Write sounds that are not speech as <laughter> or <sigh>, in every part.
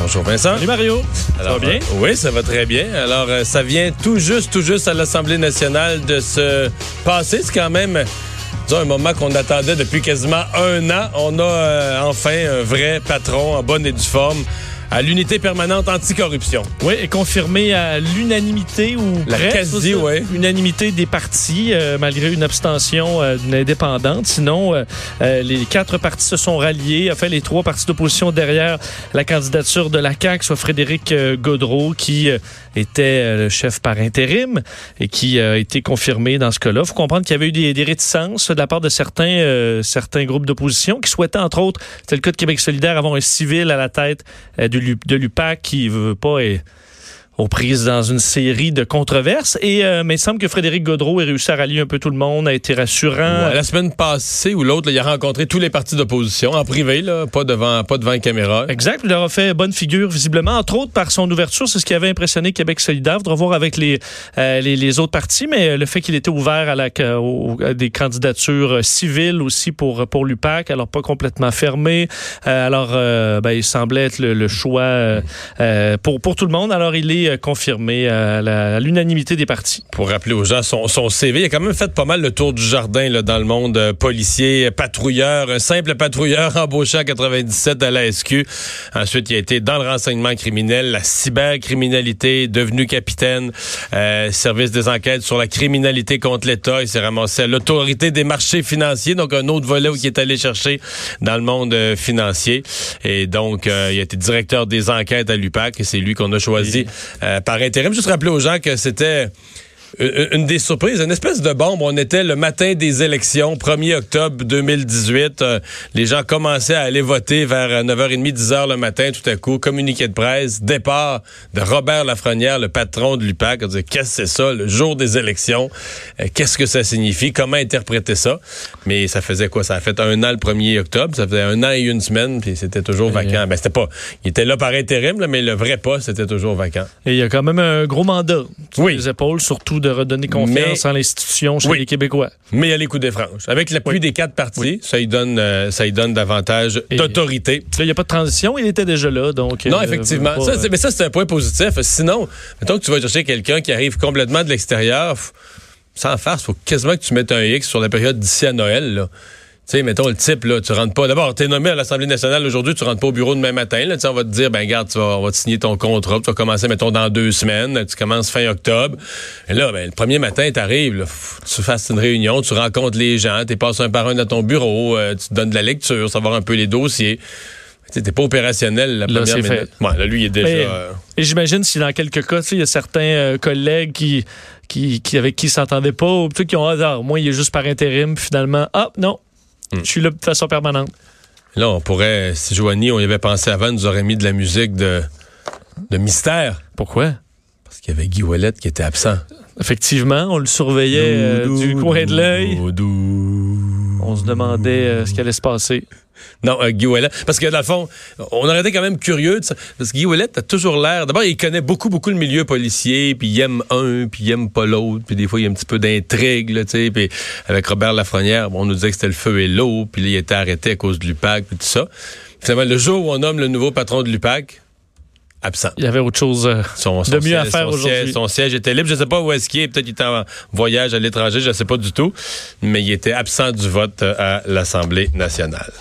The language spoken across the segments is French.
Bonjour Vincent. Salut Mario. ça va bien? euh, oui, ça va très bien. Alors, euh, ça vient tout juste, tout juste à l'Assemblée nationale de se passer. C'est quand même, disons, un moment qu'on attendait depuis quasiment un an. On a euh, enfin un vrai patron en bonne et due forme à l'unité permanente anticorruption. Oui, et confirmé à l'unanimité ou La presque, quasi, ça, ouais. Unanimité des partis, euh, malgré une abstention euh, d'une indépendante. Sinon, euh, les quatre partis se sont ralliés. Enfin, les trois partis d'opposition derrière la candidature de la CAQ, soit Frédéric Gaudreau, qui était le chef par intérim et qui a été confirmé dans ce cas-là. Il faut comprendre qu'il y avait eu des, des réticences de la part de certains, certains groupes d'opposition qui souhaitaient, entre autres, c'était le cas de Québec solidaire, avoir un civil à la tête euh, de l'U- de l'UPAC qui veut pas... aux prises dans une série de controverses. Et euh, mais il semble que Frédéric Godreau ait réussi à rallier un peu tout le monde, a été rassurant. Ouais, la semaine passée ou l'autre, il a rencontré tous les partis d'opposition en privé, là, pas devant, pas devant une caméra. Exact. Il leur a fait bonne figure, visiblement, entre autres par son ouverture. C'est ce qui avait impressionné Québec solidaire. Faudra voir avec les, euh, les, les autres partis, mais euh, le fait qu'il était ouvert à, la, au- à des candidatures euh, civiles aussi pour, pour l'UPAC, alors pas complètement fermé. Euh, alors, euh, ben, il semblait être le, le choix pour, pour tout le monde. Alors, il est euh, confirmé à à l'unanimité des partis. pour rappeler aux gens son, son CV. Il a quand même fait pas mal le tour du jardin là, dans le monde euh, policier, patrouilleur, un simple patrouilleur <laughs> embauché en 97 à la SQ. Ensuite, il a été dans le renseignement criminel, la cybercriminalité, devenu capitaine, euh, service des enquêtes sur la criminalité contre l'État. Il s'est ramassé à l'autorité des marchés financiers, donc un autre volet où il est allé chercher dans le monde euh, financier. Et donc, euh, il a été directeur des enquêtes à l'UPAC et c'est lui qu'on a choisi euh, par intérim. Juste rappeler aux gens que c'était une une des surprises, une espèce de bombe. On était le matin des élections, 1er octobre 2018. Euh, les gens commençaient à aller voter vers euh, 9h30, 10h le matin, tout à coup. Communiqué de presse, départ de Robert Lafrenière, le patron de l'UPAC. On disait, qu'est-ce que c'est ça, le jour des élections? Euh, qu'est-ce que ça signifie? Comment interpréter ça? Mais ça faisait quoi? Ça a fait un an le 1er octobre. Ça faisait un an et une semaine, puis c'était toujours vacant. Ben, c'était pas... Il était là par intérim, là, mais le vrai poste, c'était toujours vacant. Et il y a quand même un gros mandat sur Oui. les épaules, surtout de redonner confiance Mais- en l'institution chez Oui. les Québécois. Mais il y a les coups des franges. Avec l'appui Oui. des quatre partis, Oui. ça y donne, euh, ça y donne davantage d'autorité. Là, il n'y a pas de transition, il était déjà là, donc... Non, euh, effectivement. Ça, c'est- mais ça, c'est un point positif. Sinon, mettons que tu vas chercher quelqu'un qui arrive complètement de l'extérieur, sans farce, faut quasiment que tu mettes un X sur la période d'ici à Noël. Là. Tu sais, mettons le type, là, tu rentres pas. D'abord, t'es nommé à l'Assemblée nationale aujourd'hui, tu rentres pas au bureau demain matin. Là, Tu sais, on va te dire, ben garde, tu vas, on va te signer ton contrat, tu vas commencer, mettons, dans deux semaines, tu commences fin octobre. Et là, ben, le premier matin, t'arrives, là, tu fasses une réunion, tu rencontres les gens, tu passes un par un dans ton bureau, euh, tu te donnes de la lecture, savoir un peu les dossiers. Tu sais, t'es pas opérationnel la Là, première fait. minute. Ouais, là, lui, il est déjà... Mais- euh, Et j'imagine si dans quelques cas, tu sais, il y a certains euh, collègues qui, qui, qui, avec qui ils s'entendaient pas, ou peut-être qui ont hasard. Moi, il est juste par intérim, puis finalement, ah, non, Hmm. je suis là de façon permanente. Là, on pourrait, si Joanie, on y avait pensé avant, nous aurait mis de la musique de, de mystère. Pourquoi? Parce qu'il y avait Guy Ouellet qui était absent. Effectivement, on le surveillait euh, du coin de l'œil. On se demandait euh, ce qui allait se passer. Non, euh, Guy Ouellet. Parce que, dans le fond, on aurait été quand même curieux. de ça. Parce que Guy Ouellet a toujours l'air... D'abord, il connaît beaucoup, beaucoup le milieu policier, puis il aime un, puis il aime pas l'autre, puis des fois, il y a un petit peu d'intrigue, tu sais. Puis avec Robert Lafrenière, on nous disait que c'était le feu et l'eau, puis il était arrêté à cause de l'UPAC, puis tout ça. Finalement, le jour où on nomme le nouveau patron de l'UPAC, absent. Il y avait autre chose euh, Son, son de mieux siège- à faire aujourd'hui. Son siège était libre. Je ne sais pas où est-ce qu'il est. Peut-être qu'il était en voyage à l'étranger. Je ne sais pas du tout. Mais il était absent du vote euh, à l'Assemblée nationale.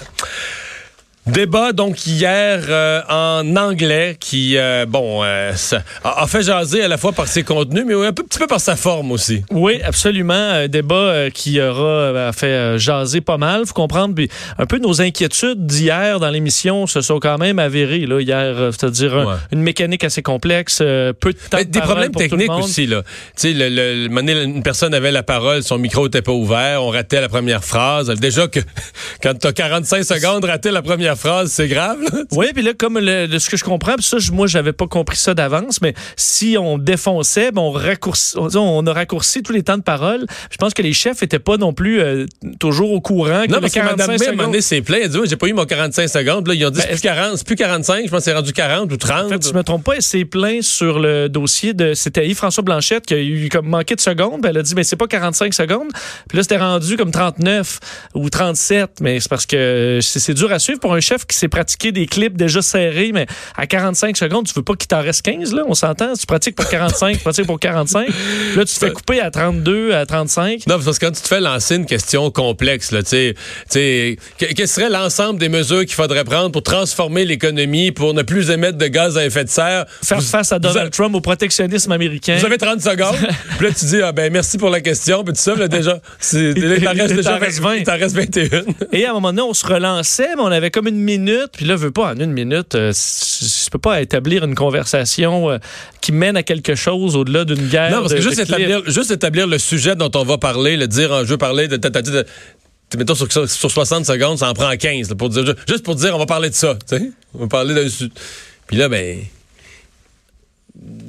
Débat donc hier euh, en anglais qui euh, bon euh, ça a, fait jaser à la fois par ses contenus mais un peu, petit peu par sa forme aussi. Oui, absolument. Un débat qui aura fait jaser pas mal. faut comprendre. Puis un peu nos inquiétudes d'hier dans l'émission se sont quand même avérées. Là, hier, c'est-à-dire Ouais. une mécanique assez complexe, peu de temps de des problèmes pour tout le techniques monde. aussi là. Tu sais le, le, une personne avait la parole, son micro était pas ouvert, on ratait la première phrase. Déjà que <laughs> quand tu as 45 secondes rater la première phrase, c'est grave. Là. Oui, puis là, comme le, de ce que je comprends, puis ça, je- moi, j'avais pas compris ça d'avance, mais si on défonçait, ben, on, raccourci, on, on a raccourci tous les temps de parole. Je pense que les chefs étaient pas non plus euh, toujours au courant. Non, parce que Mme 45 May, à un moment secondes- donné, c'est plein. Elle dit, oui, j'ai pas eu mon 45 secondes. Là, ils ont dit, Ben, c'est plus 40, c'est plus 45. Je pense que c'est rendu 40 ou 30. En fait, si je me trompe pas, elle s'est plaint sur le dossier de. C'était Yves-François Blanchette qui a eu comme manqué de secondes. Ben, elle a dit, mais c'est pas 45 secondes. Puis là, c'était rendu comme 39 ou 37. Mais c'est parce que c'est c'est dur à suivre pour un chef qui s'est pratiqué des clips déjà serrés. Mais à 45 secondes, tu veux pas qu'il t'en reste 15, là? On s'entend? Tu pratiques pour 45, tu pratiques pour 45. Là, tu te fais couper à 32, à 35. Non, parce que quand tu te fais lancer une question complexe, là, tu sais, sais, que- quel serait l'ensemble des mesures qu'il faudrait prendre pour transformer l'économie, pour ne plus émettre de gaz à effet de serre? Faire Vous- face à Donald Trump au protectionnisme américain. Vous avez 30 secondes. puis là, tu dis, ah ben, merci pour la question. Puis tu sais, là, déjà, il t'en reste Il déjà t'en reste 20. 20. Il t'en reste 21. Et à un moment donné, on se relançait, mais on avait comme une minute. Puis là, veut pas, en une minute, euh, je peux pas établir une conversation euh, qui mène à quelque chose au-delà d'une guerre. Non, parce que de- juste de établir, juste établir le sujet dont on va parler, le dire, je veux parler de de, mettons sur, sur 60 secondes, ça en prend 15, là, pour dire, juste pour dire, on va parler de ça, tu sais. On va parler d'un Puis là, ben.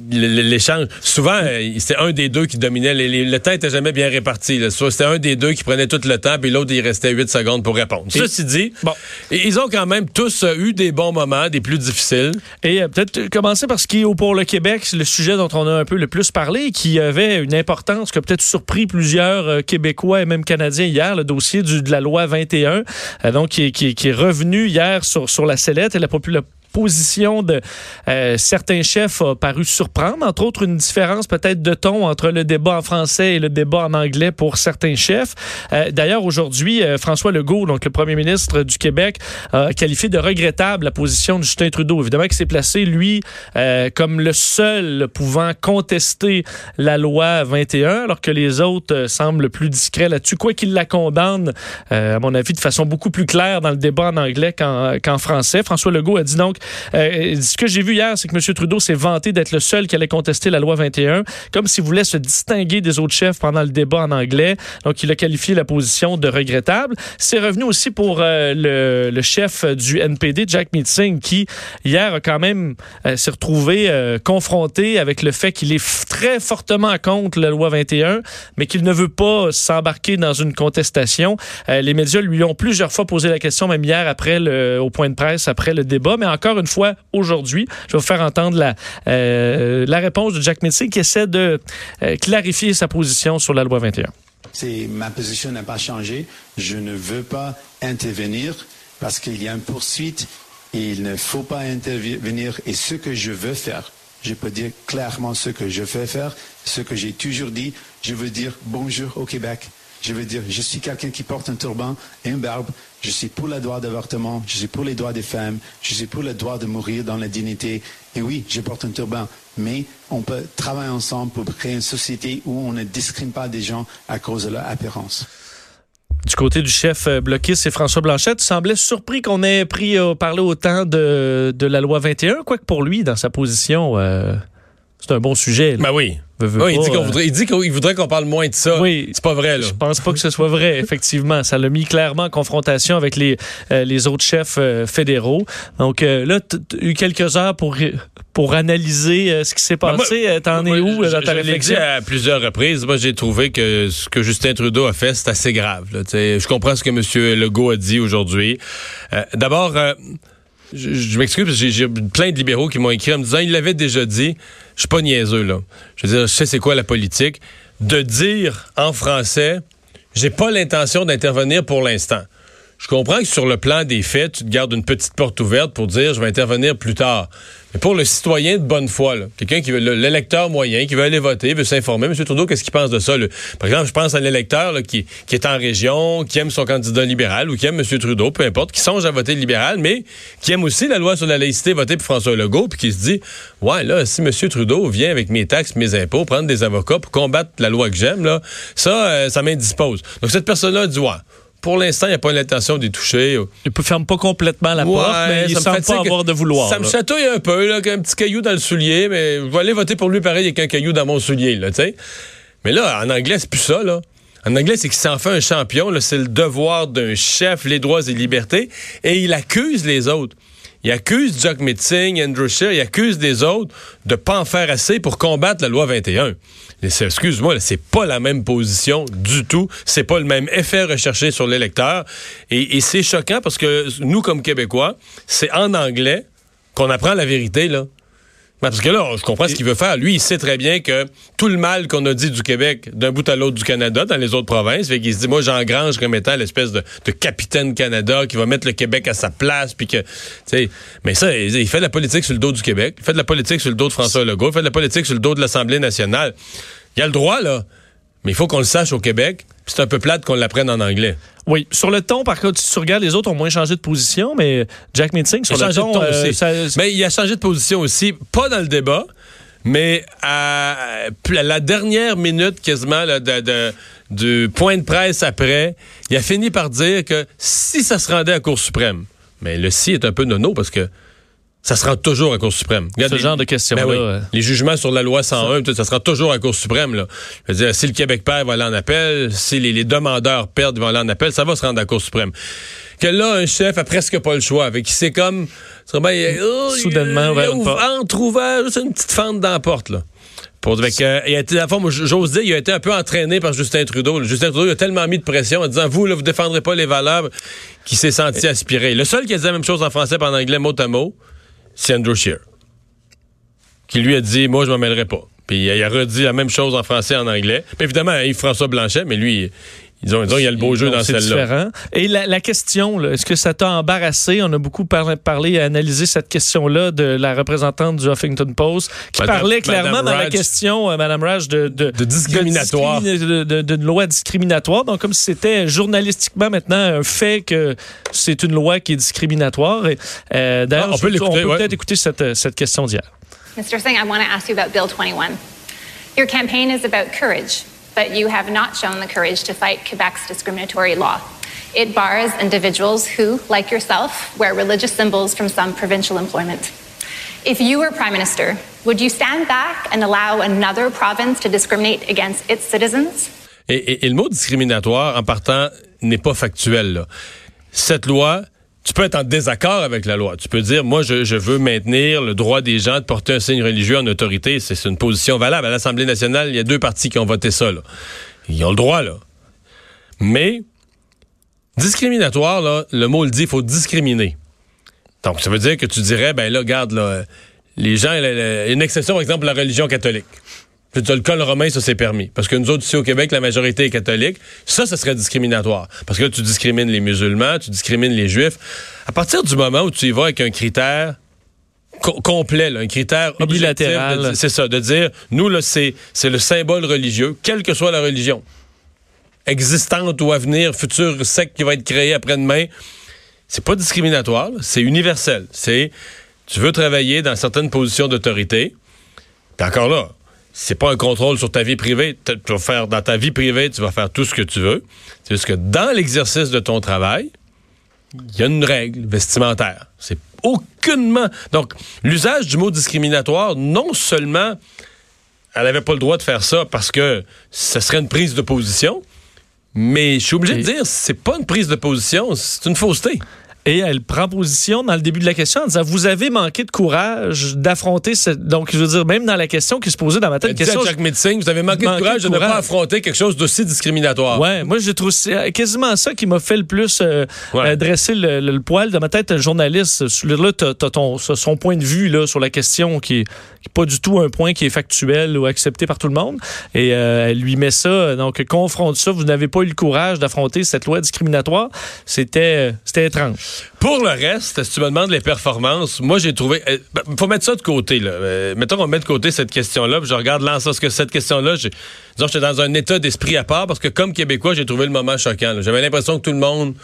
L'échange, souvent, euh, c'était un des deux qui dominait. Les- les- le temps était jamais bien réparti. C'était un des deux qui prenait tout le temps, puis l'autre, il restait 8 secondes pour répondre. Et- Ceci dit, Bon. ils ont quand même tous euh, eu des bons moments, des plus difficiles. Et euh, peut-être commencer par ce qui est au- pour le Québec, c'est le sujet dont on a un peu le plus parlé, qui avait une importance qui a peut-être surpris plusieurs euh, Québécois et même Canadiens hier, le dossier du- de la loi 21, euh, donc qui est revenu hier sur, sur la sellette et la population position de euh, certains chefs a paru surprendre, entre autres une différence peut-être de ton entre le débat en français et le débat en anglais pour certains chefs. Euh, D'ailleurs, aujourd'hui, euh, François Legault, donc le premier ministre du Québec, a qualifié de regrettable la position de Justin Trudeau. Évidemment qu'il s'est placé, lui, comme le seul pouvant contester la loi 21, alors que les autres semblent plus discrets là-dessus, quoi qu'il la condamne, à mon avis, de façon beaucoup plus claire dans le débat en anglais qu'en français. François Legault a dit donc, euh, ce que j'ai vu hier, c'est que M. Trudeau s'est vanté d'être le seul qui allait contester la loi 21, comme s'il voulait se distinguer des autres chefs pendant le débat en anglais. Donc, il a qualifié la position de regrettable. C'est revenu aussi pour euh, le, chef du NPD, Jack Meeting, qui hier a quand même euh, s'est retrouvé euh, confronté avec le fait qu'il est très fortement contre la loi 21, mais qu'il ne veut pas s'embarquer dans une contestation. Les médias lui ont plusieurs fois posé la question, même hier après le, au point de presse après le débat, mais encore une fois aujourd'hui, je vais vous faire entendre la, euh, réponse de Jack Meeting qui essaie de euh, clarifier sa position sur la loi 21. C'est ma position n'a pas changé. Je ne veux pas intervenir parce qu'il y a une poursuite et il ne faut pas intervenir. Et ce que je veux faire, je peux dire clairement ce que je veux faire, ce que j'ai toujours dit. Je veux dire bonjour au Québec. Je veux dire, je suis quelqu'un qui porte un turban et une barbe. Je suis pour le droit d'avortement. Je suis pour les droits des femmes. Je suis pour le droit de mourir dans la dignité. Et oui, je porte un turban. Mais on peut travailler ensemble pour créer une société où on ne discrimine pas des gens à cause de leur apparence. Du côté du chef euh, bloquiste, c'est François Blanchette. Tu semblais surpris qu'on ait pris euh, parlé autant de, de la loi 21, quoique pour lui, dans sa position, euh, c'est un bon sujet. là. Ben oui. Il dit qu'on voudrait, il dit qu'il voudrait qu'on parle moins de ça. Oui. C'est pas vrai, là. Je pense pas que ce soit vrai, <laughs> effectivement. Ça l'a mis clairement en confrontation avec les, euh, les autres chefs euh, fédéraux. Donc euh, là, tu as eu quelques heures pour, pour analyser ce qui s'est Ben, passé. T'en es où je- dans ta je l'ai dit réflexion? à plusieurs reprises. Moi, j'ai trouvé que ce que Justin Trudeau a fait, c'est assez grave. là. Je comprends ce que M. Legault a dit aujourd'hui. D'abord, je, je m'excuse j'ai plein de libéraux qui m'ont écrit en me disant il l'avait déjà dit. Je suis pas niaiseux, là. Je veux dire, je sais c'est quoi la politique. De dire en français, j'ai pas l'intention d'intervenir pour l'instant. Je comprends que sur le plan des faits, tu te gardes une petite porte ouverte pour dire je vais intervenir plus tard. Pour le citoyen de bonne foi, quelqu'un qui veut, le- l'électeur moyen, qui veut aller voter, veut s'informer, M. Trudeau, qu'est-ce qu'il pense de ça? Par exemple, je pense à l'électeur qui, est en région, qui aime son candidat libéral ou qui aime M. Trudeau, peu importe, qui songe à voter libéral, mais qui aime aussi la loi sur la laïcité, voter pour François Legault, puis qui se dit Ouais, là, si M. Trudeau vient avec mes taxes, mes impôts, prendre des avocats pour combattre la loi que j'aime, là, ça, euh, ça m'indispose. Donc cette personne-là dit Ouais. Pour l'instant, il n'y a pas l'intention d'y toucher. Il ne ferme pas complètement la porte, mais il semble pas avoir de vouloir. Ça me chatouille un peu, là, qu'un petit caillou dans le soulier, mais je vais aller voter pour lui pareil avec un caillou dans mon soulier, là, tu sais. Mais là, en anglais, c'est plus ça, là. En anglais, c'est qu'il s'en fait un champion. C'est le devoir d'un chef, les droits et libertés. Et il accuse les autres. Il accuse Jack Metzing, Andrew Scheer, il accuse des autres de pas en faire assez pour combattre la loi 21. Et c'est- Excuse-moi, c'est pas la même position du tout. C'est pas le même effet recherché sur l'électeur. Et, et c'est choquant parce que nous, comme Québécois, c'est en anglais qu'on apprend la vérité, là. Parce que là, je comprends ce qu'il veut faire. Lui, il sait très bien que tout le mal qu'on a dit du Québec d'un bout à l'autre du Canada, dans les autres provinces, fait qu'il se dit, moi, j'engrange comme étant l'espèce de, de capitaine Canada qui va mettre le Québec à sa place, puis que, tu sais, mais ça, il il fait de la politique sur le dos du Québec, il fait de la politique sur le dos de François Legault, il fait de la politique sur le dos de l'Assemblée nationale. Il a le droit, là, mais il faut qu'on le sache au Québec, c'est un peu plate qu'on l'apprenne en anglais. Oui, sur le ton, par contre, si tu regardes, les autres ont moins changé de position, mais Jack Meeting, sur Il a le ton, de ton euh, ça- mais il a changé de position aussi, pas dans le débat, mais à, à la dernière minute quasiment là, de, de- du point de presse après, il a fini par dire que si ça se rendait à Cour suprême, mais le si est un peu nono parce que ça se rend toujours à Cour suprême. Regarde Ce les- genre de questions-là, Ben oui. euh. Les jugements sur la loi 101, tout, ça sera toujours à Cour suprême. Là. Je veux dire, si le Québec perd, il va aller en appel. Si les, les demandeurs perdent, ils vont aller en appel. Ça va se rendre à la Cour suprême. Que là, un chef a presque pas le choix. Avec c'est comme... c'est il- oh, Soudainement, il, ouvert il a une ouv- porte. entre-ouvert, juste une petite fente dans la porte. Là. Pour, avec, euh, il a été, à la fois, moi, j'ose dire, il a été un peu entraîné par Justin Trudeau. Justin Trudeau il a tellement mis de pression en disant, vous, là, vous défendrez pas les valeurs qu'il s'est senti aspirer. Le seul qui a dit la même chose en français et en anglais, mot à mot, c'est Andrew Scheer qui lui a dit moi je m'en mêlerai pas. Puis il a redit la même chose en français et en anglais. Puis évidemment Yves-François Blanchet, mais lui disons, disons il y a le beau jeu dans c'est celle-là. différent. Et la, la question, est-ce que ça t'a embarrassé? On a beaucoup par- parlé et analysé cette question-là de la représentante du Huffington Post qui Madame- parlait clairement Madame dans la question, euh, Madame Raj, de, de, De discriminatoire. de discrimina- de- de- d'une loi discriminatoire. Donc, comme si c'était journalistiquement maintenant un fait que c'est une loi qui est discriminatoire. Et, euh, D'ailleurs, Ah, on peut l'écouter, ouais. peut-être écouter cette, cette question d'hier. Mr. Singh, I want to ask you about Bill 21. Your campaign is about courage, but you have not shown the courage to fight Quebec's discriminatory law. It bars individuals who, like yourself, wear religious symbols from some provincial employment. If you were Prime Minister, would you stand back and allow another province to discriminate against its citizens? Et, et- et le mot discriminatoire en partant n'est pas factuel. là. Cette loi tu peux être en désaccord avec la loi. Tu peux dire, moi, je, je veux maintenir le droit des gens de porter un signe religieux en autorité. C'est une position valable. À l'Assemblée nationale, il y a deux partis qui ont voté ça. Là. Ils ont le droit, là. Mais, discriminatoire, là, le mot le dit, il faut discriminer. Donc, ça veut dire que tu dirais, ben là, regarde, là, les gens, une exception, par exemple, la religion catholique. Je dire, le col romain, ça c'est permis. Parce que nous autres, ici au Québec, la majorité est catholique. Ça, ça serait discriminatoire. Parce que là, tu discrimines les musulmans, tu discrimines les juifs. À partir du moment où tu y vas avec un critère co- complet, là, un critère de- c'est ça, de dire, nous, là, c'est c'est le symbole religieux, quelle que soit la religion, existante ou à venir, futur secte qui va être créé après-demain, c'est pas discriminatoire, c'est universel. C'est, tu veux travailler dans certaines positions d'autorité, puis encore là, c'est pas un contrôle sur ta vie privée. Tu vas faire dans ta vie privée, tu vas faire tout ce que tu veux. C'est juste que dans l'exercice de ton travail, il y a une règle vestimentaire. C'est aucunement. Donc, l'usage du mot discriminatoire, non seulement elle n'avait pas le droit de faire ça parce que ce serait une prise de position, mais je suis obligé de dire, c'est pas une prise de position, c'est une fausseté. Et elle prend position dans le début de la question en disant Vous avez manqué de courage d'affronter cette. Donc, je veux dire, même dans la question qui se posait dans ma tête, Elle question. à Jack Metzing, vous avez manqué de courage de ne pas affronter quelque chose d'aussi discriminatoire. Ouais, moi je trouve quasiment ça qui m'a fait le plus euh, Ouais. euh, dresser le, le- le poil de ma tête. Un journaliste, là, t'as, t'as ton, son point de vue là sur la question qui est, qui est pas du tout un point qui est factuel ou accepté par tout le monde. Et euh, elle lui met ça, donc confronte ça. Vous n'avez pas eu le courage d'affronter cette loi discriminatoire. C'était, c'était étrange. Pour le reste, si tu me demandes les performances, moi j'ai trouvé. euh, ben, faut mettre ça de côté. Là. Euh, mettons qu'on met de côté cette question-là, je regarde l'ensemble. Parce que cette question-là, disons, j'étais dans un état d'esprit à part parce que comme Québécois, j'ai trouvé le moment choquant. J'avais l'impression que tout le monde.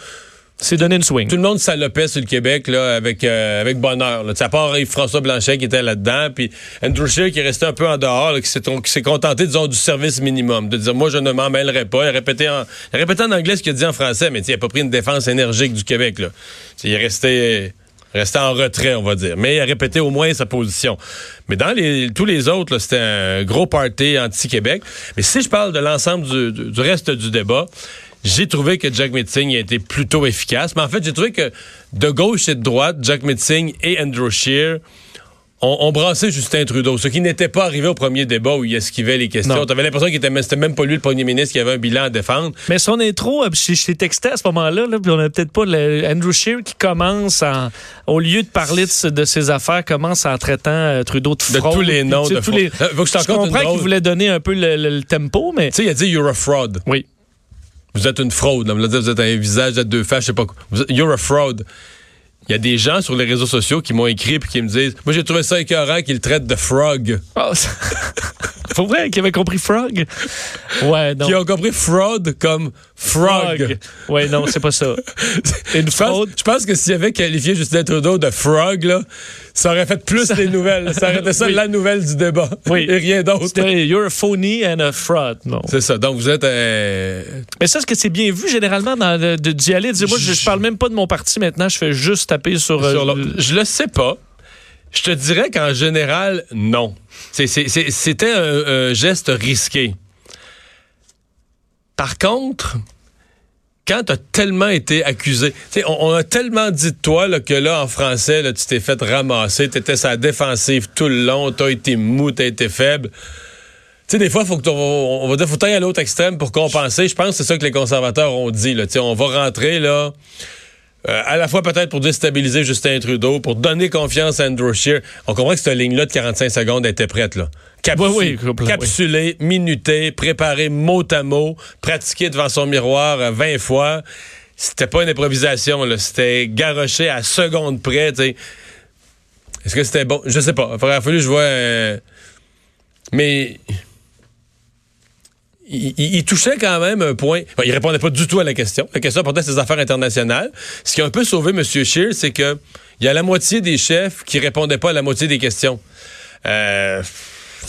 C'est donné une swing. Tout le monde salopait sur le Québec là, avec, euh, avec bonheur. Là. À part Yves-François Blanchet qui était là-dedans, puis Andrew Scheer qui est resté un peu en dehors, qui s'est contenté, disons, du service minimum. De dire, moi, je ne m'en mêlerai pas. Il a répété en, il en anglais ce qu'il a dit en français, mais il n'a pas pris une défense énergique du Québec. Là. Tu sais, Il est resté... restait en retrait, on va dire. Mais il a répété au moins sa position. Mais dans les, tous les autres, c'était un gros party anti-Québec. Mais si je parle de l'ensemble du- du reste du débat, j'ai trouvé que Jack Metzing a été plutôt efficace. Mais en fait, j'ai trouvé que de gauche et de droite, Jack Metzing et Andrew Scheer ont, ont brassé Justin Trudeau, ce qui n'était pas arrivé au premier débat où il esquivait les questions. T'avais l'impression qu'il était, c'était même pas lui le premier ministre qui avait un bilan à défendre. Mais son intro, je t'ai texté à ce moment-là, là, puis on a peut-être pas le- Andrew Scheer qui commence, en- au lieu de parler de, de ses affaires, commence en traitant euh, Trudeau de De fraude. tous les noms de tous les- faut que je comprends qu'il voulait donner un peu le, le- le tempo, mais Tu sais, il a dit You're a fraud. oui. Vous êtes une fraude. Là. Vous êtes- un visage à deux faces, je sais pas êtes- You're a fraud. Il y a des gens sur les réseaux sociaux qui m'ont écrit et qui me disent Moi, j'ai trouvé ça écœurant qu'ils traitent de frog. Oh, ça- <laughs> Faut vrai qu'il avait compris Frog? Ouais, non. Qui ont compris fraud comme frog. Ouais, non, c'est pas ça. <laughs> Une Je pense, fraude. je pense que s'il avait qualifié Justin Trudeau de frog, là, ça aurait fait plus les nouvelles. Ça aurait été ça Oui. la nouvelle du débat. Oui. Et rien d'autre. You're a phony and a fraud. Non. C'est ça. Donc, vous êtes. euh, Mais ça, est-ce que c'est bien vu généralement d'y aller? moi, je, je parle même pas de mon parti maintenant, je fais juste taper sur. euh, sur je le sais pas. Je te dirais qu'en général, non. C'était un, un geste risqué. Par contre, quand tu as tellement été accusé, on, on a tellement dit de toi là, que là, en français, là, tu t'es fait ramasser, tu étais sa défensive tout le long, tu as été mou, tu as été faible. Tu sais, des fois, faut que t'en- on va dire, faut aller à l'autre extrême pour compenser. Je pense que c'est ça que les conservateurs ont dit. Là. On va rentrer là. Euh, à la fois peut-être pour déstabiliser Justin Trudeau, pour donner confiance à Andrew Scheer. On comprend que cette ligne-là de 45 secondes était prête, là. Capsu- Oui, oui, complètement, capsulée, minutée, préparée mot à mot, pratiquée devant son miroir euh, 20 fois. C'était pas une improvisation, là. C'était garoché à seconde près. Est-ce que c'était bon? Je sais pas. Il aurait fallu que je vois... euh, Mais... Il, il- il touchait quand même un point. Il répondait pas du tout à la question. La question portait ses affaires internationales. Ce qui a un peu sauvé M. Scheer, c'est que il y a la moitié des chefs qui répondaient pas à la moitié des questions. Euh,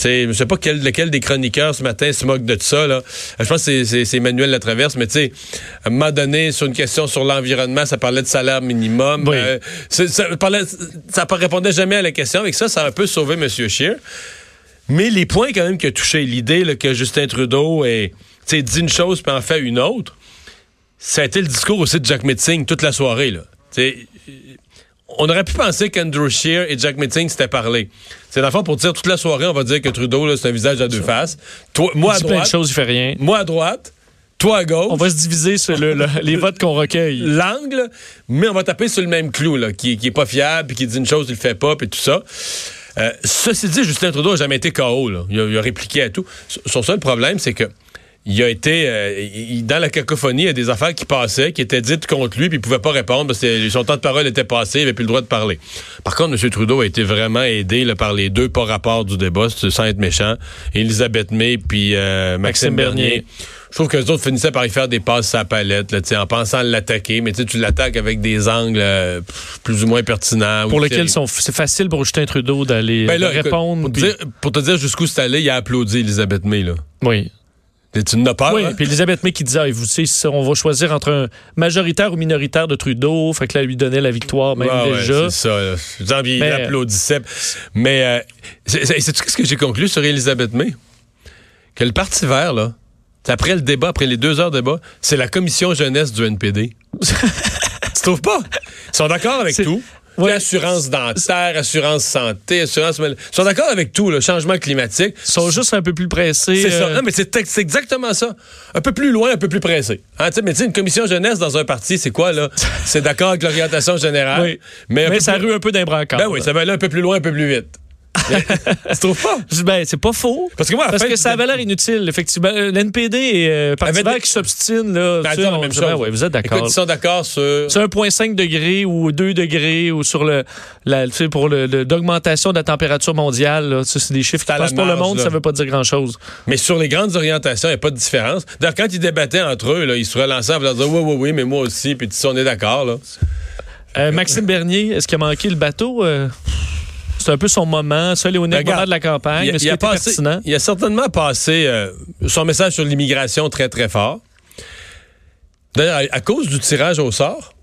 je sais pas quel, lequel des chroniqueurs ce matin se moque de ça. Là. Je pense que c'est- Emmanuel Latraverse, mais tu sais, à un moment donné, sur une question sur l'environnement, ça parlait de salaire minimum. Oui. Euh, ça, parlait, ça répondait jamais à la question. Avec ça, ça a un peu sauvé M. Scheer. Mais les points quand même qui a touché l'idée que Justin Trudeau sais, dit une chose puis en fait une autre, ça a été le discours aussi de Jack Metzing toute la soirée. Là. On aurait pu penser qu'Andrew Scheer et Jack Metzing s'étaient parlé. C'est dans le fond, pour dire toute la soirée, on va dire que Trudeau, c'est un visage à deux faces. Toi, moi à plein de droite, choses, il fait rien. moi à droite, toi à gauche. On va se diviser sur le- le- les votes qu'on recueille. l'angle, mais on va taper sur le même clou, là, qui, qui est pas fiable, puis qui dit une chose, il le fait pas, puis tout ça. Euh, ceci dit, Justin Trudeau n'a jamais été KO. Là. Il, a, il a répliqué à tout. Son seul problème, c'est que il a été euh, il- dans la cacophonie, il y a des affaires qui passaient, qui étaient dites contre lui, puis il pouvait pas répondre parce que son temps de parole était passé, il avait plus le droit de parler. Par contre, M. Trudeau a été vraiment aidé là, par les deux pas rapports du débat, sans être méchant, Elisabeth May puis euh, Maxime, Maxime Bernier. Bernier. Je trouve que les autres finissaient par y faire des passes à la palette, là, en pensant l'attaquer, mais tu l'attaques avec des angles euh, plus ou moins pertinents. Pour ou lesquels c'est facile pour Justin Trudeau d'aller Ben répondre. pour, te dire, pour te dire jusqu'où c'est allé, il a applaudi Elisabeth May. Là. Oui. Et Tu n'as peur, Oui, hein? puis Elisabeth May qui disait, Ah, vous savez, on va choisir entre un majoritaire ou minoritaire de Trudeau, fait que là, lui donnait la victoire même Ouais, ouais, déjà. c'est ça. là. Genre, il Mais- applaudissait. Mais euh, c'est- sais-tu ce que j'ai conclu sur Elisabeth May? Que le Parti vert, là, après le débat, après les deux heures de débat, c'est la commission jeunesse du NPD. <laughs> tu trouves pas? Ils sont d'accord avec tout. Ouais. Assurance dentaire, assurance santé, assurance... Ils sont d'accord avec tout, le changement climatique. Ils sont juste un peu plus pressés. C'est ça. euh, Non, mais c'est exactement ça. Un peu plus loin, un peu plus pressé. Hein, tu sais, mais tu sais, une commission jeunesse dans un parti, c'est quoi, là? <laughs> C'est d'accord avec l'orientation générale. Oui. Mais, ça plus- rue un peu d'un. Ben oui, ça va aller un peu plus loin, un peu plus vite. <laughs> Tu trouves pas? Ben, c'est pas faux. Parce que moi, Parce que ça avait l'air inutile, effectivement. Euh, L'NPD et euh, Parti Avait vert qui s'obstinent, là. Ben, on même chose. ben ouais, vous êtes d'accord. Écoute, ils sont d'accord sur... C'est 1,5 degré ou 2 degrés ou sur le, la, tu sais, pour le, le- d'augmentation de la température mondiale. Là. Sais, C'est des chiffres qui passent pour le monde, là. ça veut pas dire grand-chose. Mais sur les grandes orientations, il n'y a pas de différence. D'ailleurs, quand ils débattaient entre eux, là, ils se relançaient en dire oui, oui, oui, mais moi aussi, puis tu sais, on est d'accord, là. Euh, Maxime Bernier, est-ce qu'il a manqué le bateau? Euh, c'est un peu son moment, ça, Léonide, Regarde, moment de la campagne. Il, a- il a était passé- pertinent? il a certainement passé euh, son message sur l'immigration très, très fort. D'ailleurs, à, à cause du tirage au sort,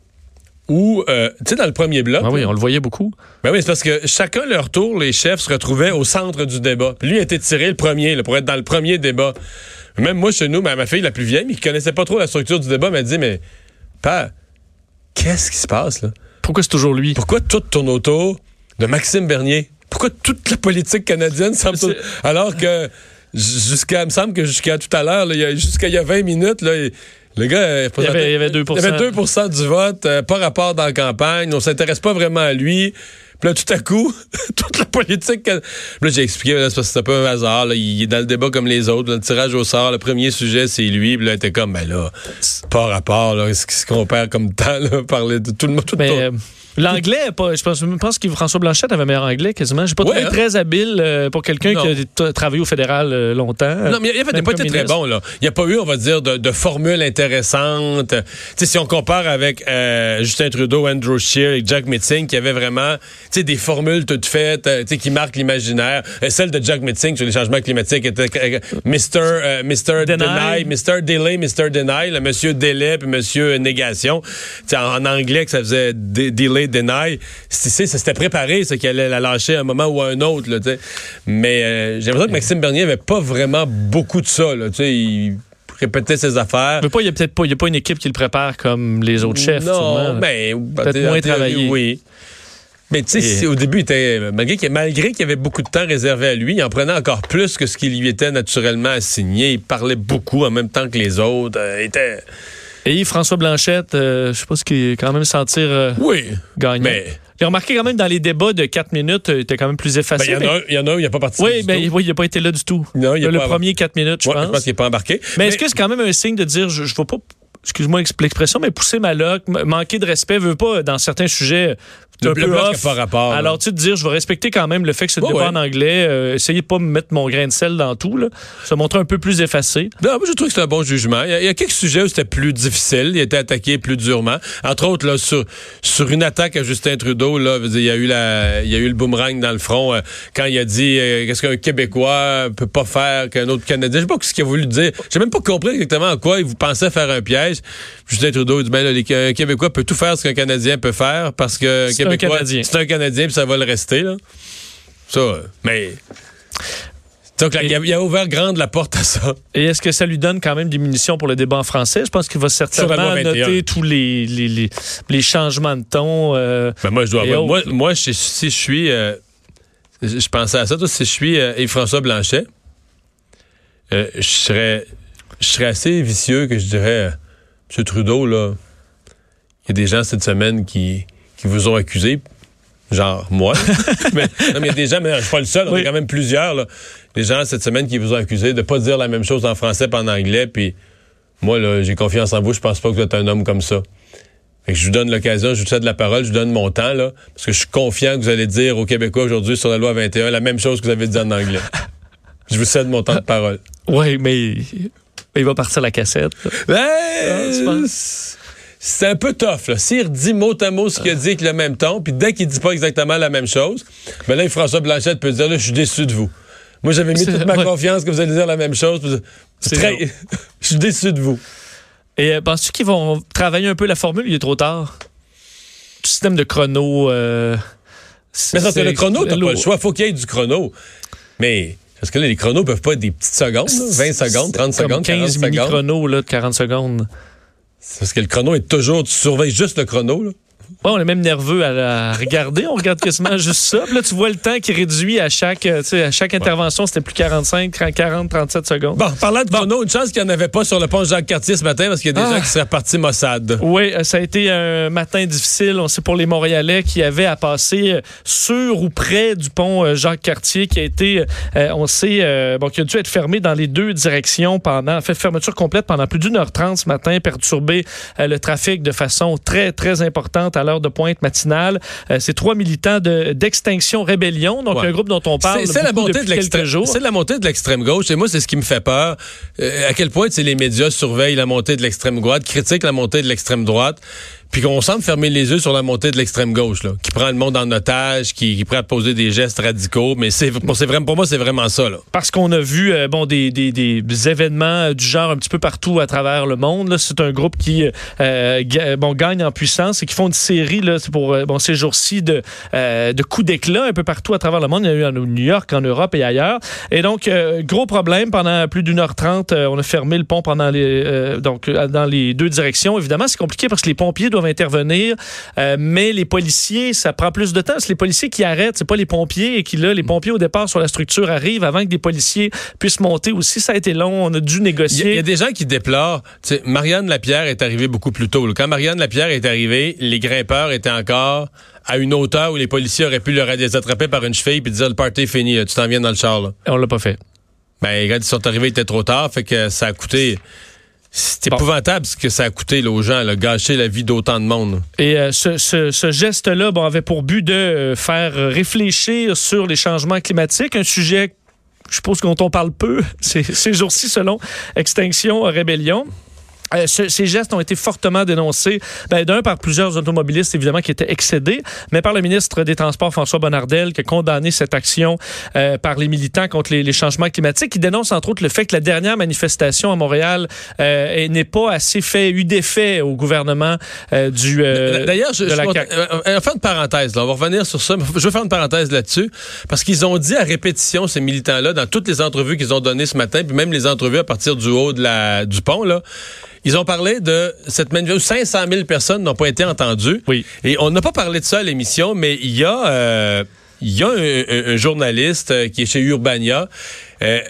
où, euh, tu sais, dans le premier bloc, Ah oui, on le voyait beaucoup. ben oui, c'est parce que chacun leur tour, les chefs se retrouvaient au centre du débat. Puis lui a été tiré le premier, là, pour être dans le premier débat. Même moi, chez nous, ma, ma fille la plus vieille, mais qui connaissait pas trop la structure du débat, m'a dit, mais, père, qu'est-ce qui se passe, là? Pourquoi c'est toujours lui? Pourquoi tout tourne autour de Maxime Bernier? Pourquoi toute la politique canadienne semble... Alors que, jusqu'à, me semble que jusqu'à tout à l'heure, jusqu'à il y a 20 minutes, là, il- le gars... Il y avait- il y avait 2 il y avait 2 du vote, euh, pas rapport dans la campagne, on s'intéresse pas vraiment à lui. Puis là, tout à coup, <laughs> toute la politique... Là, j'ai expliqué, là, c'est parce que c'est pas un hasard, là, il est dans le débat comme les autres, le tirage au sort, le premier sujet, c'est lui. Puis là, il était comme, ben là, pas rapport, là, ce qui se compare comme temps, là, <laughs> parler de tout le monde... Tout Mais euh, l'anglais, je pense, je pense que François Blanchette avait meilleur anglais quasiment. J'ai pas Ouais, trouvé hein? très habile euh, pour quelqu'un qui a travaillé au fédéral euh, longtemps. Non, mais il a, fait, il a Même pas été très bon, là. Il n'y a pas eu, on va dire, de, de formule intéressante. Tu sais, si on compare avec euh, Justin Trudeau, Andrew Scheer et Jack Metzing, qui avaient vraiment, des formules toutes faites, qui marquent l'imaginaire. Celle de Jack Metzing sur les changements climatiques était euh, Mr. euh, Mr. Deny. Deny, Mr. Delay, Mr. Deny, le Monsieur Délai puis Monsieur Négation. Tu sais, en, anglais, que ça faisait de- Delay, C'est- ça s'était préparé, c'est qu'elle allait la lâcher à un moment ou à un autre, là. Mais euh, j'ai l'impression que Maxime Bernier avait pas vraiment beaucoup de ça, là. Il répétait ses affaires. Mais pas, il y a peut-être pas, il y a pas une équipe qui le prépare comme les autres chefs. Non, mais Peut-être en moins travaillé. Oui. Mais tu sais, Et- au début, il était, malgré qu'il malgré y avait beaucoup de temps réservé à lui, il en prenait encore plus que ce qui lui était naturellement assigné. Il parlait beaucoup en même temps que les autres. Euh, il était... Et François Blanchette, euh, je sais pas ce qu'il quand même sentir euh, Oui, gagnant. mais J'ai remarqué quand même dans les débats de 4 minutes, euh, il était quand même plus ben, effacé. il y en mais- a un- il y en a un, il n'a pas participé Oui, ben, oui, il n'a pas été là du tout. Non, il a le pas- premier 4 minutes, je Ouais, pense. je pense qu'il n'est pas embarqué. Mais est-ce que c'est quand même un signe de dire, je ne vais pas, excuse-moi l'expression, mais pousser ma loque, manquer de respect, veut pas, dans certains sujets, Le un bleu peu bloc off. n'a pas rapport. Alors, tu de dire, je vais respecter quand même le fait que c'est débat ouais. en anglais, euh, essayer de pas me mettre mon grain de sel dans tout, là. Se montrer un peu plus effacé. Non, moi, je trouve que c'est un bon jugement. Il y, a, il y a quelques sujets où c'était plus difficile. Il a été attaqué plus durement. Entre autres, là, sur, sur une attaque à Justin Trudeau, là, il y a eu la, il y a eu le boomerang dans le front euh, quand il a dit euh, qu'est-ce qu'un Québécois peut pas faire qu'un autre Canadien. Je sais pas ce qu'il a voulu dire. J'ai même pas compris exactement à quoi il vous pensait faire un piège. Justin Trudeau il dit ben là, les- un Québécois peut tout faire ce qu'un Canadien peut faire parce que C'est un Canadien. c'est un Canadien puis ça va le rester là. Ça, euh, mais donc, là, il, a, il a ouvert grande la porte à ça. Et est-ce que ça lui donne quand même des munitions pour le débat en français? Je pense qu'il va certainement loi 21. noter tous les, les, les, les changements de ton. euh, Ben moi, je dois Et avoir- Moi, moi si, je suis. euh, je pensais à ça. Toi, si je suis euh, Yves-François Blanchet, je serais. Je serais assez vicieux que je dirais. Monsieur Trudeau, là. Il y a des gens cette semaine qui, qui vous ont accusé. Genre moi. <laughs> mais, non, mais il y a des gens, mais je suis pas le seul, on Oui. est quand même plusieurs, là. Des gens cette semaine qui vous ont accusé de pas dire la même chose en français pas en anglais, puis moi, là, j'ai confiance en vous, je pense pas que vous êtes un homme comme ça. Fait que je vous donne l'occasion, je vous cède la parole, je vous donne mon temps, là, parce que je suis confiant que vous allez dire aux Québécois aujourd'hui sur la loi 21 la même chose que vous avez dit en anglais. je vous cède mon temps de parole. Oui, mais il va partir la cassette. Ben, penses? C'est un peu tough, là. S'il redit mot à mot ce qu'il a dit avec le même ton, puis dès qu'il dit pas exactement la même chose, ben là, François Blanchette peut dire, là, je suis déçu de vous. Moi, j'avais mis toute ma ouais. confiance que vous allez dire la même chose. C'est très-. <laughs> Je suis déçu de vous. Et euh, penses-tu qu'ils vont travailler un peu la formule? Il est trop tard. Le système de chrono. euh, Mais ça, c'est le chrono, t'as pas le choix. Faut qu'il y ait du chrono. Mais, parce que là, les chronos peuvent pas être des petites secondes, là, 20 secondes, 30 Comme secondes, 40 15 secondes. mini-chronos là, de 40 secondes. Parce que le chrono est toujours, tu surveilles juste le chrono, là. On est même nerveux à la regarder. On regarde quasiment <laughs> juste ça. Puis là, tu vois le temps qui réduit à chaque, euh, tu sais, à chaque intervention. C'était plus 45, 40, 37 secondes. Bon, parlant de chrono, une chance qu'il n'y en avait pas sur le pont Jacques-Cartier ce matin parce qu'il y a des Ah. gens qui seraient partis Mossad. Oui, euh, ça a été un matin difficile. On sait pour les Montréalais qui avaient à passer euh, sur ou près du pont Jacques-Cartier qui a été, euh, on sait, euh, bon, qui a dû être fermé dans les deux directions pendant, en fait, fermeture complète pendant plus d'une heure trente ce matin, perturber euh, le trafic de façon très, très importante à l'heure de pointe matinale. Euh, C'est trois militants de- d'Extinction Rébellion, donc Ouais. un groupe dont on parle C'est la montée depuis de l'extrême. C'est la montée de l'extrême gauche. Et moi, c'est ce qui me fait peur. Euh, à quel point les médias surveillent la montée de l'extrême droite, critiquent la montée de l'extrême droite. Puis qu'on semble fermer les yeux sur la montée de l'extrême gauche, là, qui prend le monde en otage, qui, qui est prêt à poser des gestes radicaux. Mais c'est pour, vraiment, pour moi, c'est vraiment ça. Là. Parce qu'on a vu euh, bon des, des, des événements euh, du genre un petit peu partout à travers le monde. C'est un groupe qui euh, bon, gagne en puissance et qui font une série là, pour bon, ces jours-ci de, de coups d'éclat un peu partout à travers le monde. Il y en a eu en New York, en Europe et ailleurs. Et donc, gros problème. Pendant plus d'une heure trente, on a fermé le pont pendant les, donc, dans les deux directions. Évidemment, c'est compliqué parce que les pompiers doivent intervenir, euh, mais les policiers, ça prend plus de temps. C'est les policiers qui arrêtent, c'est pas les pompiers et qui, là, les pompiers au départ sur la structure arrivent avant que des policiers puissent monter aussi. Ça a été long, on a dû négocier. il y a des gens qui déplorent. Marianne Lapierre est arrivée beaucoup plus tôt. Quand Marianne Lapierre est arrivée, les grimpeurs étaient encore à une hauteur où les policiers auraient pu leur- les attraper par une cheville puis dire le party est fini, là, tu t'en viens dans le char. Là. On l'a pas fait. Ben, quand ils sont arrivés, il était trop tard, fait que ça a coûté. C'est Bon. épouvantable ce que ça a coûté là, aux gens, là, gâcher la vie d'autant de monde. Et euh, ce, ce- ce geste-là bon, avait pour but de euh, faire réfléchir sur les changements climatiques, un sujet, je suppose, dont on parle peu <laughs> ces, ces jours-ci, selon Extinction Rébellion. Euh, ce- ces gestes ont été fortement dénoncés, ben, d'un par plusieurs automobilistes évidemment qui étaient excédés, mais par le ministre des Transports François Bonnardel qui a condamné cette action euh, par les militants contre les, les changements climatiques. Il dénonce entre autres le fait que la dernière manifestation à Montréal euh, est- n'est pas assez fait eu d'effet au gouvernement euh, du euh, D'ailleurs, je, de je la euh, on une parenthèse. Là. On va revenir sur ça. mais Je vais faire une parenthèse là-dessus. Parce qu'ils ont dit à répétition, ces militants-là, dans toutes les entrevues qu'ils ont données ce matin, puis même les entrevues à partir du haut de la, du pont, là, ils ont parlé de cette manifestation. 500 000 personnes n'ont pas été entendues. Oui. Et on n'a pas parlé de ça à l'émission, mais il y a, euh, il y a un, un- un journaliste euh, qui est chez Urbania. euh,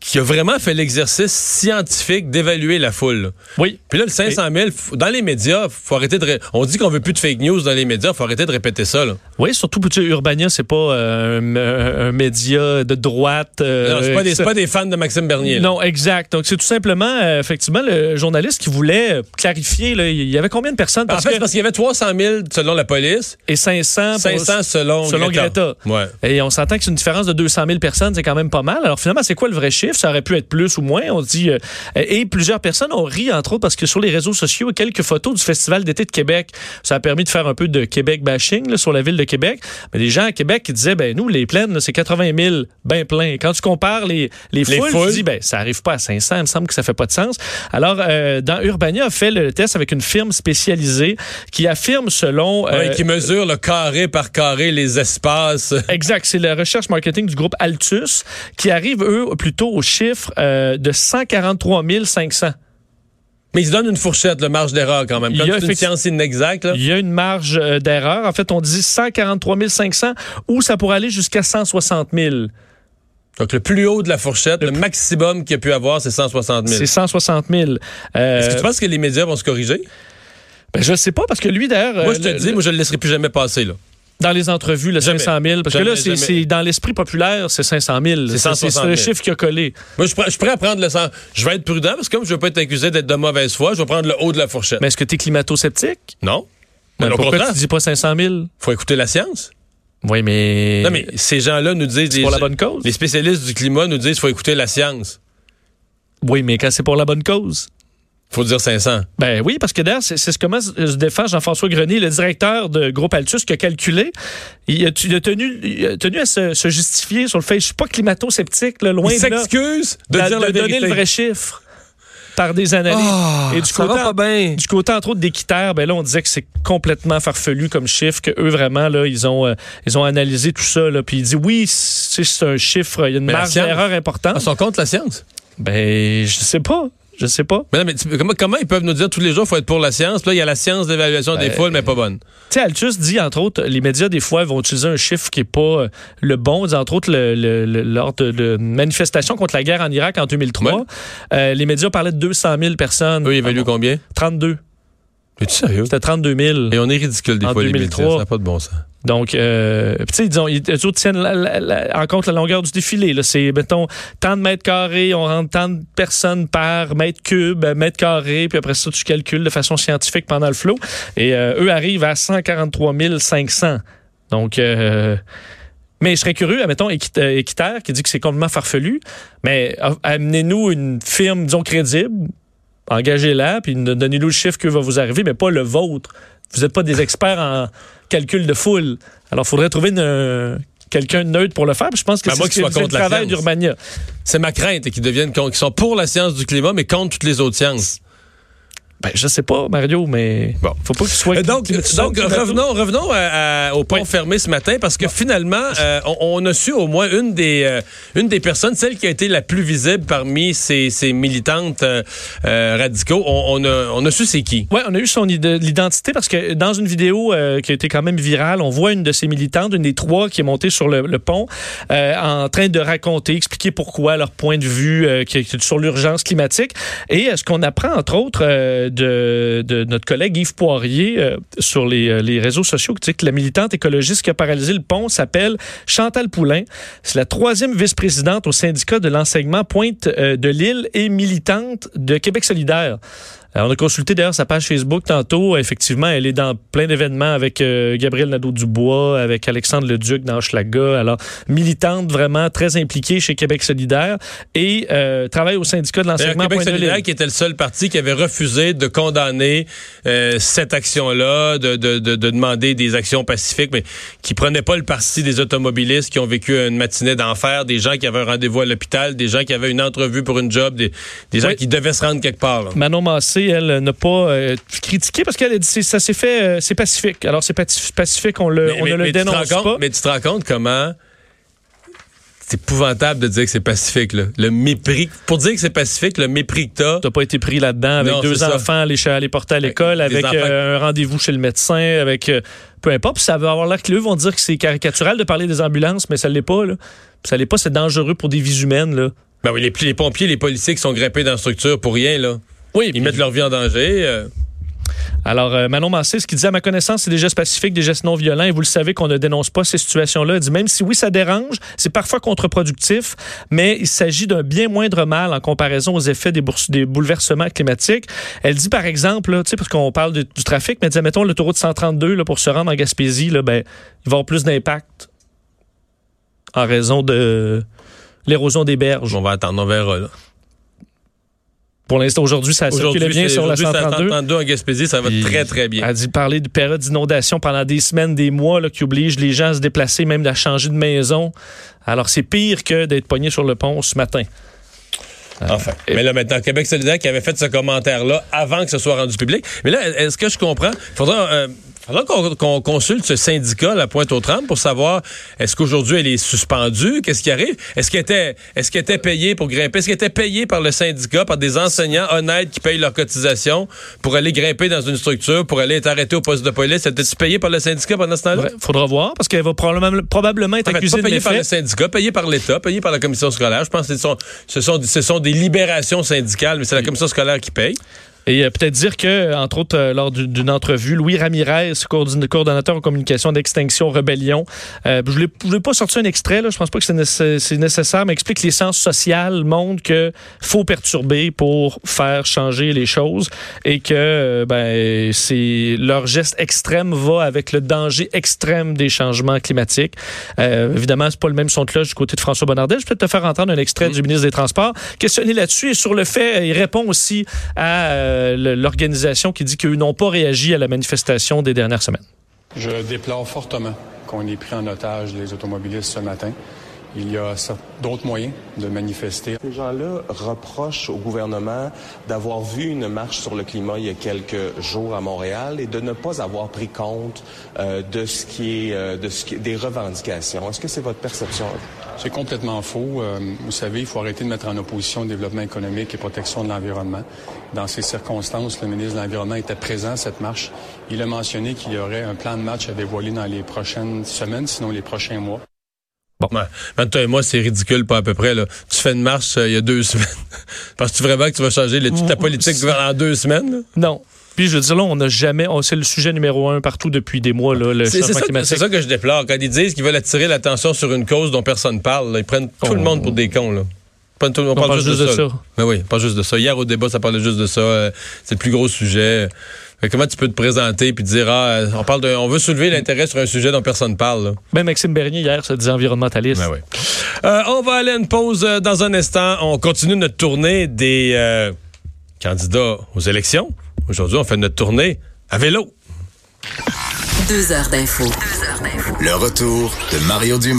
qui a vraiment fait l'exercice scientifique d'évaluer la foule. Oui. Puis là, le 500 000, faut- dans les médias, faut arrêter de. ré- On dit qu'on veut plus de fake news dans les médias, faut arrêter de répéter ça. Là. Oui, surtout sais, Urbania, c'est pas euh, un, média de droite. euh, Non, c'est pas, des- pas des fans de Maxime Bernier. là. Non, exact. Donc, c'est tout simplement, euh, effectivement, le journaliste qui voulait euh, clarifier, là, il y avait combien de personnes? En Parce fait, que, parce qu'il y avait 300 000 selon la police, et 500, pour- 500 selon, selon Greta. Ouais. Et on s'entend que c'est une différence de 200 000 personnes, c'est quand même pas mal. Alors finalement, c'est quoi le vrai chiffre? Ça aurait pu être plus ou moins. On dit. euh, et plusieurs personnes ont ri, entre autres, parce que sur les réseaux sociaux, quelques photos du Festival d'été de Québec, ça a permis de faire un peu de Québec bashing là, sur la ville de Québec. Mais des gens à Québec qui disaient, ben nous, les plaines, c'est 80 000, ben plein. Quand tu compares les, les, Les foules, foules. tu dis, ben ça arrive pas à 500, il me semble que ça fait pas de sens. Alors, euh, dans Urbania a fait le test avec une firme spécialisée qui affirme selon... Ouais, euh, qui mesure le carré par carré les espaces. Exact, c'est la recherche marketing du groupe Altus qui arrive, eux, plutôt au chiffre euh, de 143 500. Mais ils se donnent une fourchette, le marge d'erreur quand même. Il Comme y a c'est une science inexacte, là. Il y a une marge euh, d'erreur. En fait, on dit 143 500 ou ça pourrait aller jusqu'à 160 000. donc le plus haut de la fourchette, le, maximum qu'il a pu avoir, c'est 160 000. C'est 160 000. Euh, Est-ce que tu penses que les médias vont se corriger? ben, je sais pas parce que lui, d'ailleurs, moi, je te le- le dis, moi, je le laisserai plus jamais passer, là. Dans les entrevues, le Jamais. 500 000, parce que là, c'est dans l'esprit populaire, c'est 500 000. C'est 160 000. le chiffre qui a collé. Moi, je suis prêt- je suis prêt à prendre le sens. Je vais être prudent parce que comme je veux pas être accusé d'être de mauvaise foi, je vais prendre le haut de la fourchette. Mais est-ce que tu es climato-sceptique? non. Ben, Mais au pourquoi tu dis pas 500 000? faut écouter la science. Oui, mais... Non, mais ces gens-là nous disent... C'est pour la bonne cause. Les spécialistes du climat nous disent qu'il faut écouter la science. Oui, mais quand c'est pour la bonne cause. Faut dire 500. Ben oui, parce que d'ailleurs, c'est ce comment se défend Jean-François Grenier, le directeur de Groupe Altus, qui a calculé. Il a, il a tenu, il a tenu à se, se justifier sur le fait je suis pas climato-sceptique, loin Il de là, s'excuse de, de, dire de la donner vérité. le vrai chiffre par des analyses. Ah, Et du ça côté, va pas bien. du côté, entre autres, d'équitaire, ben là, on disait que c'est complètement farfelu comme chiffre, que eux, vraiment, là, ils ont, euh, ils ont analysé tout ça, là, puis ils disent, oui, c'est un chiffre, il y a une Mais marge d'erreur importante. Ah, sont contre la science? Ben, je sais pas. Je sais pas. Mais, non, mais tu- comment, comment ils peuvent nous dire tous les jours qu'il faut être pour la science? Puis là, il y a la science d'évaluation des Ben, foules, mais pas bonne. Tu sais, Altus dit, entre autres, les médias, des fois, vont utiliser un chiffre qui n'est pas euh, le bon. Disent, Entre autres, le- le- le- lors de, de manifestations contre la guerre en Irak en 2003, Ouais. euh, les médias parlaient de 200 000 personnes. Eux, ils évaluent combien? 32. Es-tu sérieux? C'était 32 000. Et on est ridicule des En fois, les 2003. médias. Ça n'a pas de bon sens. Donc, euh, tu sais, disons, ils, eux tiennent la- la- la- en compte la longueur du défilé. là. C'est, mettons, tant de mètres carrés, on rentre tant de personnes par mètre cube, mètre carré, puis après ça, tu calcules de façon scientifique pendant le flot. Et euh, eux arrivent à 143 500. Donc, euh, mais je serais curieux, admettons, euh, Équiterre, qui dit que c'est complètement farfelu, mais amenez-nous une firme, disons, crédible, engagez-la, puis donnez-nous le chiffre que va vous arriver, mais pas le vôtre vous n'êtes pas des experts en calcul de foule. Alors, il faudrait trouver une, quelqu'un de neutre pour le faire. Puis je pense que Ben, c'est ce fait le contre travail d'Urbania. C'est ma crainte qu'ils deviennent, qu'ils sont pour la science du climat, mais contre toutes les autres sciences. Ben, je sais pas, Mario, mais Bon. faut pas que tu sois... Euh, Donc, tu- donc revenons, revenons à- à- au point fermé ce matin parce que finalement, euh, on, on a su au moins une des, euh, une des personnes, celle qui a été la plus visible parmi ces, ces militantes euh, euh, radicaux. On, on a, on a su c'est qui. Ouais, on a eu son id- l'identité parce que dans une vidéo euh, qui a été quand même virale, on voit une de ces militantes, une des trois qui est montée sur le, le pont, euh, en train de raconter, expliquer pourquoi leur point de vue euh, qui est sur l'urgence climatique. Et euh, ce qu'on apprend entre autres euh, de, notre collègue Yves Poirier euh, sur les, euh, les réseaux sociaux, qui dit que la militante écologiste qui a paralysé le pont s'appelle Chantal Poulain. C'est la troisième vice-présidente au syndicat de l'enseignement Pointe euh, de Lille et militante de Québec solidaire. Alors, on a consulté d'ailleurs sa page Facebook tantôt. Effectivement, elle est dans plein d'événements avec euh, Gabriel Nadeau-Dubois, avec Alexandre Leduc dans Hochelaga. Alors, militante vraiment très impliquée chez Québec solidaire et euh, travaille au syndicat de l'enseignement Québec solidaire qui était le seul parti qui avait refusé de condamner euh, cette action-là, de, de, de, de demander des actions pacifiques, mais qui prenait pas le parti des automobilistes qui ont vécu une matinée d'enfer, des gens qui avaient un rendez-vous à l'hôpital, des gens qui avaient une entrevue pour une job, des, des gens Oui. qui devaient se rendre quelque part. là. Manon Massé, elle, n'a pas euh, critiqué parce qu'elle a dit ça s'est fait, euh, c'est pacifique. Alors, c'est pacifique, on, le, on ne le dénonce compte- pas. mais tu te rends compte comment c'est épouvantable de dire que c'est pacifique. Là. Le mépris. Pour dire que c'est pacifique, le mépris que t'as. T'as pas été pris là-dedans avec Non, deux enfants les, les porter à l'école, avec euh, un rendez-vous chez le médecin, avec euh, peu importe. Puis ça va avoir l'air que eux vont dire que c'est caricatural de parler des ambulances, mais ça l'est pas. Là. Ça l'est pas, c'est dangereux pour des vies humaines. Là. Ben oui, les, les pompiers, les policiers qui sont grimpés dans la structure pour rien, là. Oui, Ils mettent leur vie en danger. euh. Alors, euh, Manon Massé, ce qu'il dit à ma connaissance, c'est des gestes pacifiques, des gestes non violents. Et vous le savez qu'on ne dénonce pas ces situations-là. Elle dit même si oui, ça dérange, c'est parfois contre-productif, mais il s'agit d'un bien moindre mal en comparaison aux effets des, bouleversements climatiques. Elle dit par exemple, là, tu sais, parce qu'on parle de- du trafic, mais elle dit, mettons, l'autoroute 132 là, pour se rendre en Gaspésie, là, ben, il va y avoir plus d'impact en raison de l'érosion des berges. On va attendre, on verra. Là. Pour l'instant, aujourd'hui, ça circule bien sur la aujourd'hui, c'est 132. 132 en Gaspésie, ça va très, très bien. Elle dit parler de période d'inondation pendant des semaines, des mois, là, qui oblige les gens à se déplacer, même à changer de maison. Alors, c'est pire que d'être pogné sur le pont ce matin. Enfin. Mais là, maintenant, Québec solidaire qui avait fait ce commentaire-là avant que ce soit rendu public. Mais là, est-ce que je comprends? Faudra, euh, faudra qu'on consulte ce syndicat, la pointe aux trembles, pour savoir est-ce qu'aujourd'hui elle est suspendue? Qu'est-ce qui arrive? Est-ce qu'elle était, est-ce qu'elle était payée pour grimper? Est-ce qu'elle était payée par le syndicat, par des enseignants honnêtes qui payent leur cotisation pour aller grimper dans une structure, pour aller être arrêté au poste de police? Était-tu payée par le syndicat pendant ce temps-là? Ouais, faudra voir, parce qu'elle va probablement, probablement être En fait, accusée pas de payé par le syndicat, payé par l'État, payé par la commission scolaire. Je pense que ce sont, ce sont, ce sont des libérations syndicales, mais c'est la commission scolaire qui paye. Et euh, peut-être dire que, entre autres, euh, lors du- d'une entrevue, Louis Ramirez, coordonnateur en communication d'Extinction Rebellion, euh, je ne voulais pas sortir un extrait, là, je pense pas que c'est nécess- c'est nécessaire, mais explique que les sciences sociales montrent que faut perturber pour faire changer les choses et que euh, ben, c'est leur geste extrême va avec le danger extrême des changements climatiques. Euh, évidemment, c'est pas le même son de cloche du côté de François Bonnardel. Je vais peut-être te faire entendre un extrait du ministre des Transports questionné là-dessus et sur le fait, il répond aussi à euh, l'organisation qui dit qu'eux n'ont pas réagi à la manifestation des dernières semaines. Je déplore fortement qu'on ait pris en otage les automobilistes ce matin. Il y a d'autres moyens de manifester. Ces gens-là reprochent au gouvernement d'avoir vu une marche sur le climat il y a quelques jours à Montréal et de ne pas avoir pris compte euh, de ce qui est euh, de ce qui- des revendications. Est-ce que c'est votre perception? C'est complètement faux. Euh, vous savez, il faut arrêter de mettre en opposition développement économique et protection de l'environnement. Dans ces circonstances, le ministre de l'Environnement était présent à cette marche. Il a mentionné qu'il y aurait un plan de match à dévoiler dans les prochaines semaines, sinon les prochains mois. Ouais. Entre toi et moi, c'est ridicule, pas à peu près. Là. Tu fais une marche euh, il y a deux <laughs> semaines. Penses-tu vraiment que tu vas changer le- toute ta politique en deux semaines? là? Non. Puis je veux dire, là, on n'a jamais, c'est le sujet numéro un partout depuis des mois, là, le changement ça, climatique. c'est ça que je déplore. Quand ils disent qu'ils veulent attirer l'attention sur une cause dont personne parle, là, ils prennent tout le Oh. monde pour des cons. Là. Pas tout- on, parle, juste de, ça. là. Ben oui, pas juste de ça. Hier au débat, ça parlait juste de ça. Euh, c'est le plus gros sujet. Comment tu peux te présenter puis dire ah on parle de on veut soulever l'intérêt sur un sujet dont personne parle. Là? Ben, Maxime Bernier, hier, se disait environnementaliste. Ben oui. Euh, on va aller à une pause euh, dans un instant. On continue notre tournée des euh, candidats aux élections. Aujourd'hui, on fait notre tournée à vélo. Deux heures d'info. Le retour de Mario Dumont.